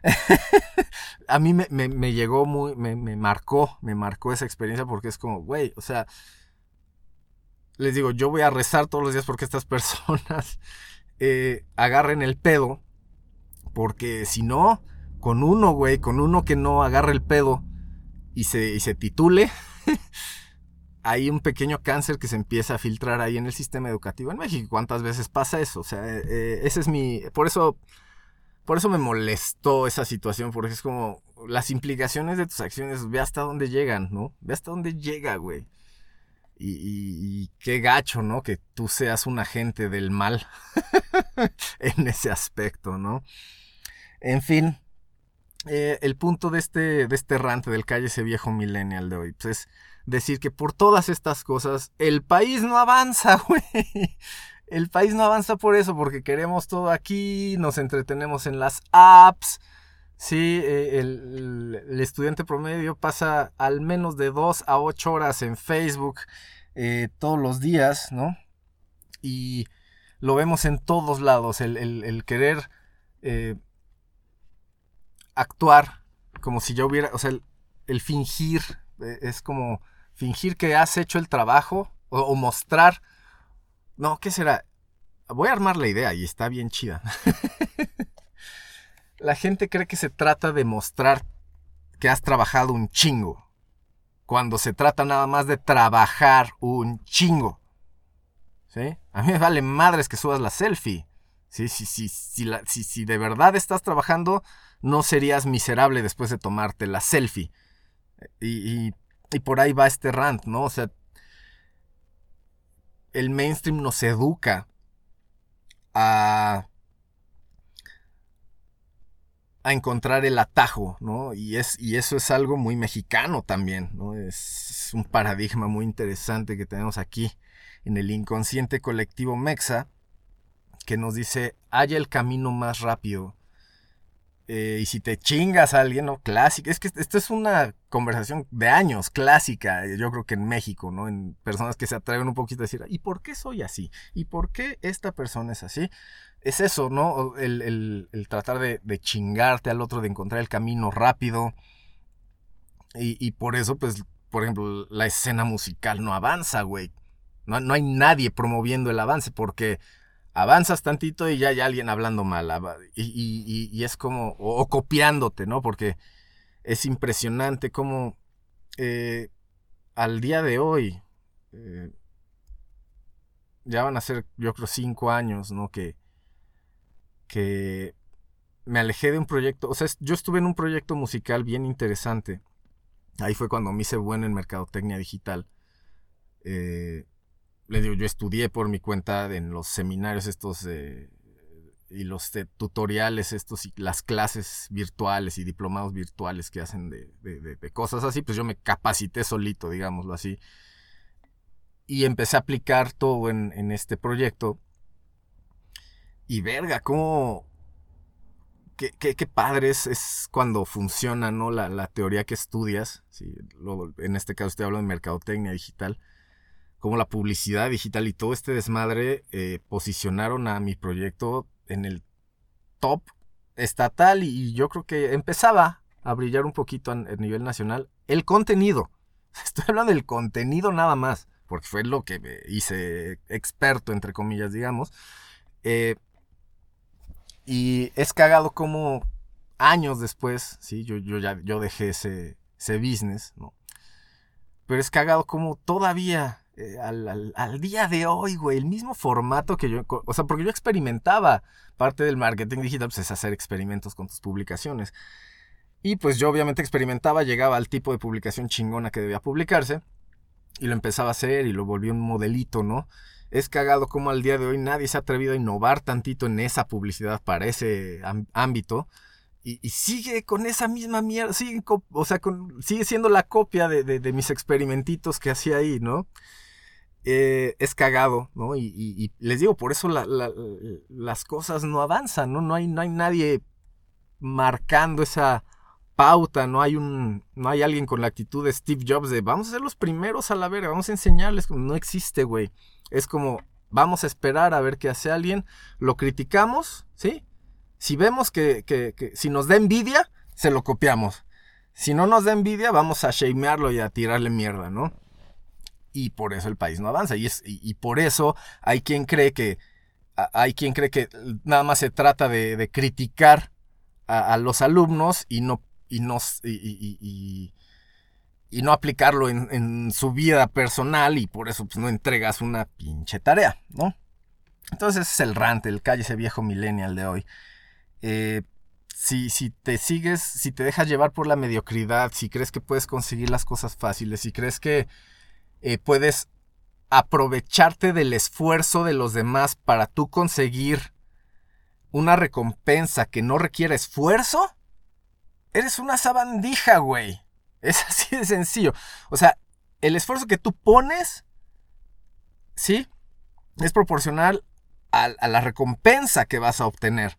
S1: a mí me, me- llegó muy, me, me marcó, me marcó esa experiencia porque es como, güey, o sea, les digo, yo voy a rezar todos los días porque estas personas eh, agarren el pedo, porque si no, con uno, güey, con uno que no agarre el pedo y se, y se titule, hay un pequeño cáncer que se empieza a filtrar ahí en el sistema educativo en México. ¿Cuántas veces pasa eso? O sea, eh, eh, ese es mi... Por eso, por eso me molestó esa situación, porque es como las implicaciones de tus acciones, ve hasta dónde llegan, ¿no? Ve hasta dónde llega, güey. Y, qué gacho, ¿no? Que tú seas un agente del mal en ese aspecto, ¿no? En fin, eh, el punto de este, de este del calle ese viejo millennial de hoy, pues es decir que por todas estas cosas el país no avanza, güey. El país no avanza por eso, porque queremos todo aquí, nos entretenemos en las apps. Sí, eh, el, estudiante promedio pasa al menos de 2 a 8 horas en Facebook eh, todos los días, ¿no? Y lo vemos en todos lados, el, querer eh, actuar como si yo hubiera, o sea, el, fingir, es como fingir que has hecho el trabajo o, mostrar, no, ¿qué será? Voy a armar la idea y está bien chida. la gente cree que se trata de mostrar que has trabajado un chingo, cuando se trata nada más de trabajar un chingo. ¿Sí? A mí me vale madres que subas la selfie. ¿Sí? La- si, si de verdad estás trabajando, no serías miserable después de tomarte la selfie. Y, y- y por ahí va este rant, ¿no? O sea, el mainstream nos educa a, a encontrar el atajo, ¿no? Y, es, y eso es algo muy mexicano también, ¿no? Es un paradigma muy interesante que tenemos aquí en el inconsciente colectivo mexa, que nos dice, haya el camino más rápido. Eh, y si te chingas a alguien, ¿no? Clásica. Es que esto es una conversación de años, clásica, eh, yo creo que en México, ¿no? En personas que se atreven un poquito a decir, ¿y por qué soy así? ¿Y por qué esta persona es así? Es eso, ¿no? El, el- el tratar de, de chingarte al otro, de encontrar el camino rápido. Y, y por eso, pues, por ejemplo, la escena musical no avanza, güey. No, no hay nadie promoviendo el avance porque avanzas tantito y ya hay alguien hablando mal. Y, y- es como, o, copiándote, ¿no? Porque es impresionante cómo eh, al día de hoy, eh, ya van a ser, yo creo, cinco años, ¿no? Que, que me alejé de un proyecto, o sea, yo estuve en un proyecto musical bien interesante. Ahí fue cuando me hice bueno en mercadotecnia digital. Eh, le digo, yo estudié por mi cuenta en los seminarios estos y los tutoriales estos y las clases virtuales y diplomados virtuales que hacen de, de- cosas así, pues yo me capacité solito, digámoslo así. Y empecé a aplicar todo en, en este proyecto. Y verga, cómo... Qué, qué- qué padre es, cuando funciona, ¿no? La, la teoría que estudias. ¿sí? En este caso estoy hablando de mercadotecnia digital como la publicidad digital y todo este desmadre eh, posicionaron a mi proyecto en el top estatal y yo creo que empezaba a brillar un poquito a, nivel nacional el contenido. Estoy hablando del contenido nada más. porque fue lo que hice experto, entre comillas, digamos. Eh, y es cagado como años después, sí, yo, yo ya yo dejé ese, ese business, ¿no? Pero es cagado como todavía, eh, al, al- al día de hoy, güey, el mismo formato que yo, o sea, porque yo experimentaba, parte del marketing digital, pues es hacer experimentos con tus publicaciones. Y pues yo obviamente experimentaba, llegaba al tipo de publicación chingona que debía publicarse, y lo empezaba a hacer y lo volví un modelito, ¿no? Es cagado como al día de hoy nadie se ha atrevido a innovar tantito en esa publicidad para ese ámbito. Y, sigue con esa misma mierda, sigue, o sea, sigue siendo la copia de- de mis experimentitos que hacía ahí, ¿no? Eh, es cagado, ¿no? Y, les digo, por eso la- la- las cosas no avanzan, ¿no? No hay, no hay nadie marcando esa pauta, no hay un, no hay alguien con la actitud de Steve Jobs de vamos a ser los primeros a la verga, vamos a enseñarles, no existe, güey. Es como, vamos a esperar a ver qué hace alguien, lo criticamos, ¿sí? Si vemos que- que- si nos da envidia, se lo copiamos. Si no nos da envidia, vamos a shamearlo y a tirarle mierda, ¿no? Y por eso el país no avanza. Y, es, y, por eso hay quien cree que. Hay quien cree que nada más se trata de, de criticar a, a los alumnos y no. Y no, y- y no aplicarlo en, en su vida personal. Y por eso pues, no entregas una pinche tarea, ¿no? Entonces ese es el rant, el calle ese viejo millennial de hoy. Eh, si, si te sigues, si te dejas llevar por la mediocridad, si crees que puedes conseguir las cosas fáciles, si crees que eh, puedes aprovecharte del esfuerzo de los demás para tú conseguir una recompensa que no requiere esfuerzo, eres una sabandija, güey. Es así de sencillo. O sea, el esfuerzo que tú pones, ¿sí? Es proporcional a, a la recompensa que vas a obtener.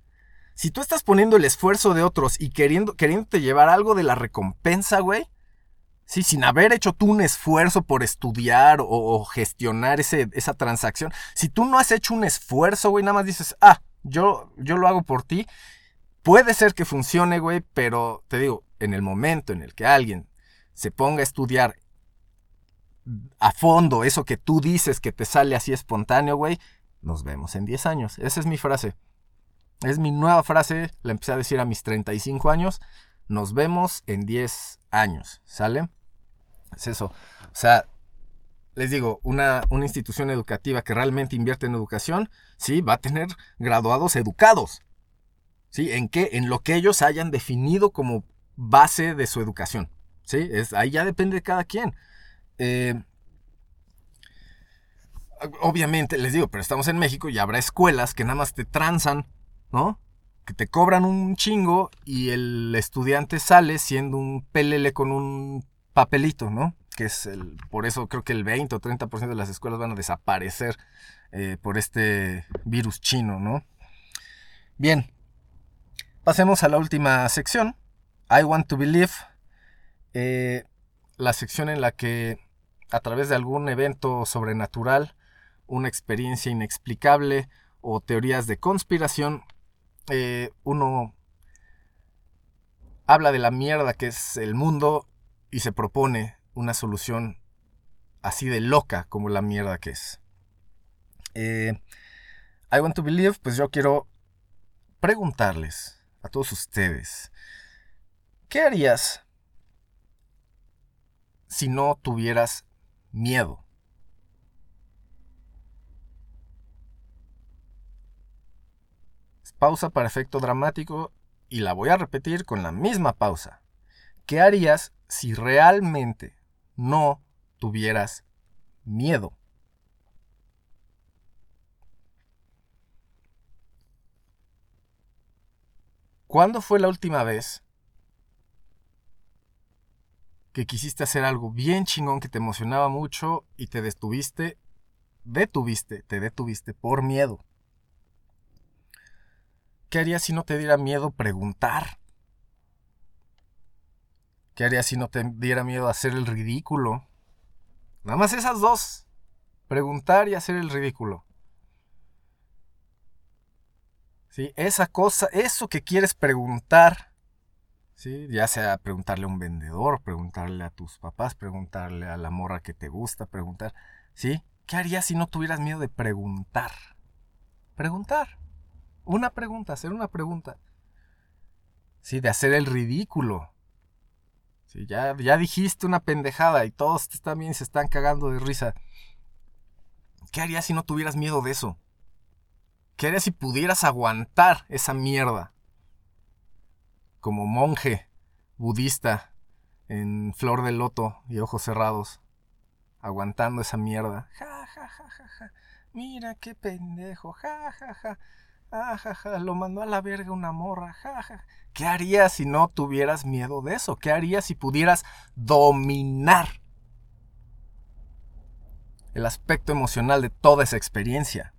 S1: Si tú estás poniendo el esfuerzo de otros y queriendo, queriéndote llevar algo de la recompensa, güey, sí, sin haber hecho tú un esfuerzo por estudiar o, gestionar ese, esa transacción, si tú no has hecho un esfuerzo, güey, nada más dices, ah, yo, yo lo hago por ti, puede ser que funcione, güey, pero te digo, en el momento en el que alguien se ponga a estudiar a fondo eso que tú dices que te sale así espontáneo, güey, nos vemos en 10 años. Esa es mi frase. Es mi nueva frase, la empecé a decir a mis 35 años. Nos vemos en 10 años, ¿sale? Es eso. O sea, les digo, una, una institución educativa que realmente invierte en educación, sí, va a tener graduados educados. ¿Sí? ¿En qué? En lo que ellos hayan definido como base de su educación. ¿Sí? Es, ahí ya depende de cada quien. Eh, obviamente, les digo, pero estamos en México y habrá escuelas que nada más te transan, ¿no? Que te cobran un chingo y el estudiante sale siendo un pelele con un papelito, ¿no? Que es el, por eso creo que el 20 o 30% de las escuelas van a desaparecer eh, por este virus chino, ¿no? Bien, pasemos a la última sección. I want to believe. Eh, la sección en la que a través de algún evento sobrenatural, una experiencia inexplicable o teorías de conspiración, eh, uno habla de la mierda que es el mundo y se propone una solución así de loca como la mierda que es. Eh, I want to believe, pues yo quiero preguntarles a todos ustedes, ¿qué harías si no tuvieras miedo? Pausa para efecto dramático y la voy a repetir con la misma pausa. ¿Qué harías si realmente no tuvieras miedo? ¿Cuándo fue la última vez que quisiste hacer algo bien chingón que te emocionaba mucho y te detuviste, detuviste, te detuviste por miedo? ¿Qué harías si no te diera miedo preguntar? ¿Qué harías si no te diera miedo hacer el ridículo? Nada más esas dos. Preguntar y hacer el ridículo. ¿Sí? Esa cosa, eso que quieres preguntar, ¿sí? ya sea preguntarle a un vendedor, preguntarle a tus papás, preguntarle a la morra que te gusta, preguntar, ¿Sí? ¿Qué harías si no tuvieras miedo de preguntar? Preguntar. Una pregunta, hacer una pregunta. Sí, de hacer el ridículo. Sí, ya, ya dijiste una pendejada y todos también se están cagando de risa. ¿Qué harías si no tuvieras miedo de eso? ¿Qué harías si pudieras aguantar esa mierda? Como monje budista en flor de loto y ojos cerrados, aguantando esa mierda. Ja, ja, ja, ja, ja. Mira qué pendejo. Ja, ja, ja. Ah, ja. Lo mandó a la verga una morra. Ja, ja. ¿Qué harías si no tuvieras miedo de eso? ¿Qué harías si pudieras dominar el aspecto emocional de toda esa experiencia?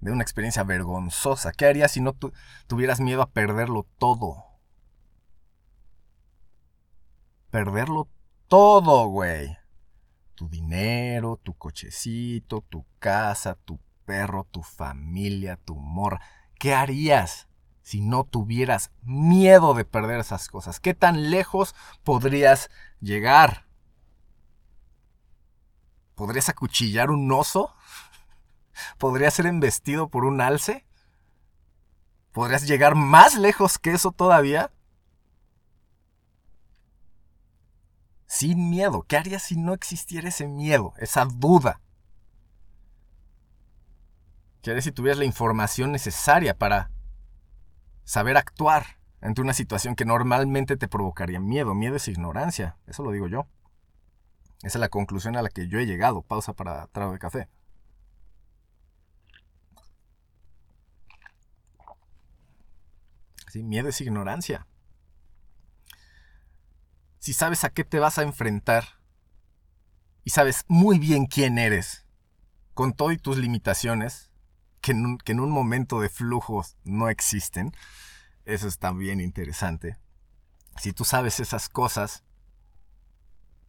S1: De una experiencia vergonzosa. ¿Qué harías si no tu- tuvieras miedo a perderlo todo? Perderlo todo, güey. Tu dinero, tu cochecito, tu casa, tu perro, tu familia, tu morra. ¿Qué harías si no tuvieras miedo de perder esas cosas? ¿Qué tan lejos podrías llegar? ¿Podrías acuchillar un oso? ¿Podrías ser embestido por un alce? ¿Podrías llegar más lejos que eso todavía? Sin miedo. ¿Qué harías si no existiera ese miedo, esa duda? ¿Qué harías si tuvieras la información necesaria para saber actuar ante una situación que normalmente te provocaría miedo? Miedo es ignorancia, eso lo digo yo. Esa es la conclusión a la que yo he llegado. Pausa para trago de café. Sí, miedo es ignorancia. Si sabes a qué te vas a enfrentar y sabes muy bien quién eres, con todo y tus limitaciones, que en un, que en un momento de flujos no existen, eso está bien interesante. Si tú sabes esas cosas,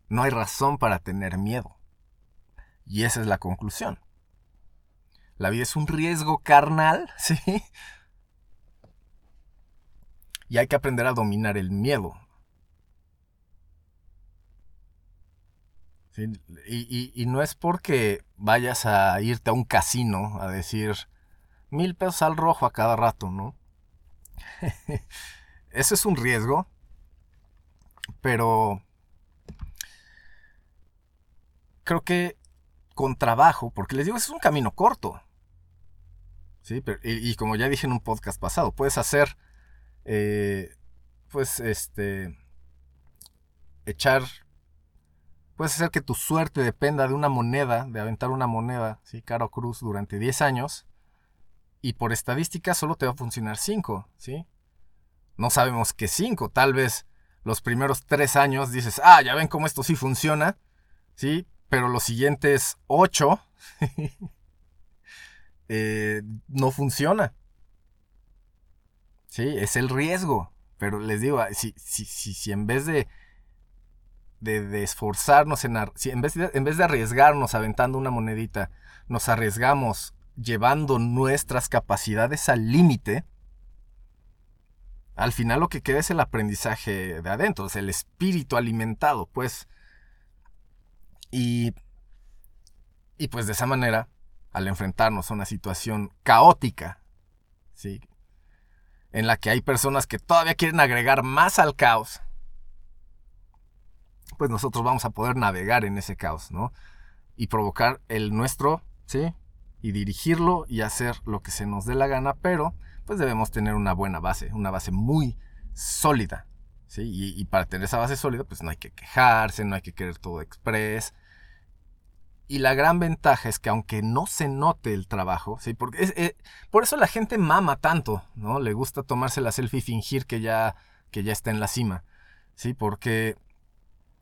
S1: no hay razón para tener miedo. Y esa es la conclusión. La vida es un riesgo carnal, ¿sí? Y hay que aprender a dominar el miedo. Y, y- y no es porque vayas a irte a un casino a decir mil pesos al rojo a cada rato, ¿no? Eso es un riesgo, pero creo que con trabajo, porque les digo, es un camino corto. ¿Sí? Pero- y, y como ya dije en un podcast pasado, puedes hacer, eh, pues, este, echar, puedes hacer que tu suerte dependa de una moneda, de aventar una moneda, ¿sí? Caro cruz durante 10 años, y por estadística solo te va a funcionar 5, ¿sí? No sabemos que 5, tal vez los primeros 3 años dices, ah, ya ven cómo esto sí funciona, ¿sí? Pero los siguientes 8 eh, no funciona. Sí, es el riesgo. Pero les digo, si, si, si, si en vez de, de, esforzarnos en, en, vez de, en vez de arriesgarnos aventando una monedita, nos arriesgamos llevando nuestras capacidades al límite, al final lo que queda es el aprendizaje de adentro, es el espíritu alimentado, pues. Y, y pues de esa manera, al enfrentarnos a una situación caótica, ¿sí? en la que hay personas que todavía quieren agregar más al caos, pues nosotros vamos a poder navegar en ese caos, ¿no? Y provocar el nuestro, ¿sí? Y dirigirlo y hacer lo que se nos dé la gana, pero pues debemos tener una buena base, una base muy sólida, ¿sí? Y, para tener esa base sólida, pues no hay que quejarse, no hay que querer todo express. Y la gran ventaja es que aunque no se note el trabajo, ¿sí? Porque es, eh, por eso la gente mama tanto, ¿no? Le gusta tomarse la selfie y fingir que ya, que ya está en la cima, ¿sí? Porque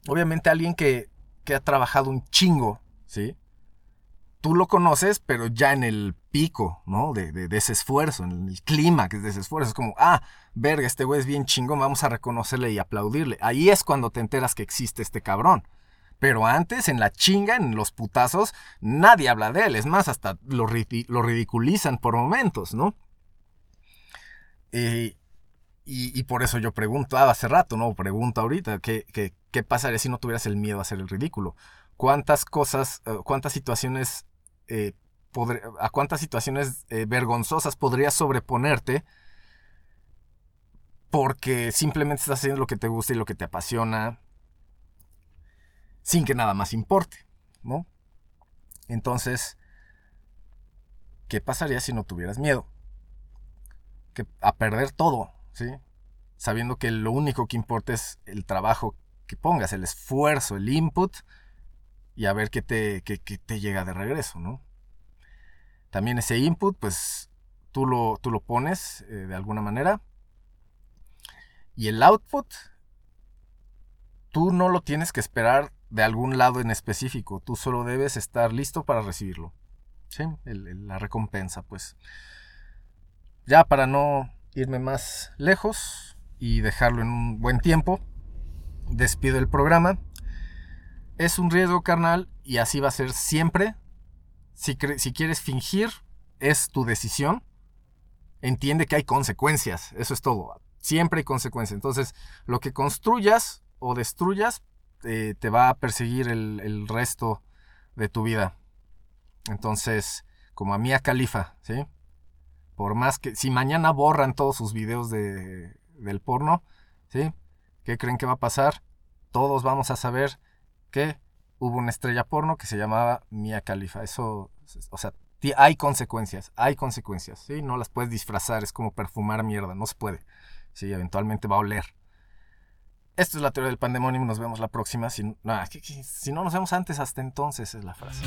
S1: obviamente alguien que, que ha trabajado un chingo, ¿sí? Tú lo conoces, pero ya en el pico, ¿no? De, de, ese esfuerzo, en el clímax de ese esfuerzo. Es como, ah, verga, este güey es bien chingón, vamos a reconocerle y aplaudirle. Ahí es cuando te enteras que existe este cabrón. Pero antes, en la chinga, en los putazos, nadie habla de él. Es más, hasta lo, lo ridiculizan por momentos, ¿no? Eh, y, y por eso yo preguntaba hace rato, ¿no? Pregunto ahorita, ¿qué, qué, qué pasaría si no tuvieras el miedo a hacer el ridículo? cuántas cosas, eh, cuántas situaciones, eh, a cuántas situaciones eh, vergonzosas podrías sobreponerte porque simplemente estás haciendo lo que te gusta y lo que te apasiona sin que nada más importe, ¿no? Entonces, ¿qué pasaría si no tuvieras miedo? A perder todo, ¿sí? Sabiendo que lo único que importa es el trabajo que pongas, el esfuerzo, el input y a ver qué te, qué- te llega de regreso, ¿no? También ese input, pues tú lo, tú lo pones eh, de alguna manera y el output, tú no lo tienes que esperar de algún lado en específico. Tú solo debes estar listo para recibirlo. La recompensa, pues. Ya para no irme más lejos y dejarlo en un buen tiempo, despido el programa. Es un riesgo carnal y así va a ser siempre. Si, quieres fingir, es tu decisión. Entiende que hay consecuencias. Eso es todo. Siempre hay consecuencias. Entonces, lo que construyas o destruyas eh, te va a perseguir el, resto de tu vida. Entonces, como a Mia Khalifa, ¿sí? Por más que, si mañana borran todos sus videos de, del porno, ¿sí? ¿Qué creen que va a pasar? Todos vamos a saber que hubo una estrella porno que se llamaba Mia Khalifa. Eso, o sea, hay consecuencias, hay consecuencias, ¿sí? No las puedes disfrazar, es como perfumar mierda, no se puede. Sí, eventualmente va a oler. Esto es la teoría del pandemonio, nos vemos la próxima. Si, ah, si no nos vemos antes, hasta entonces es la frase.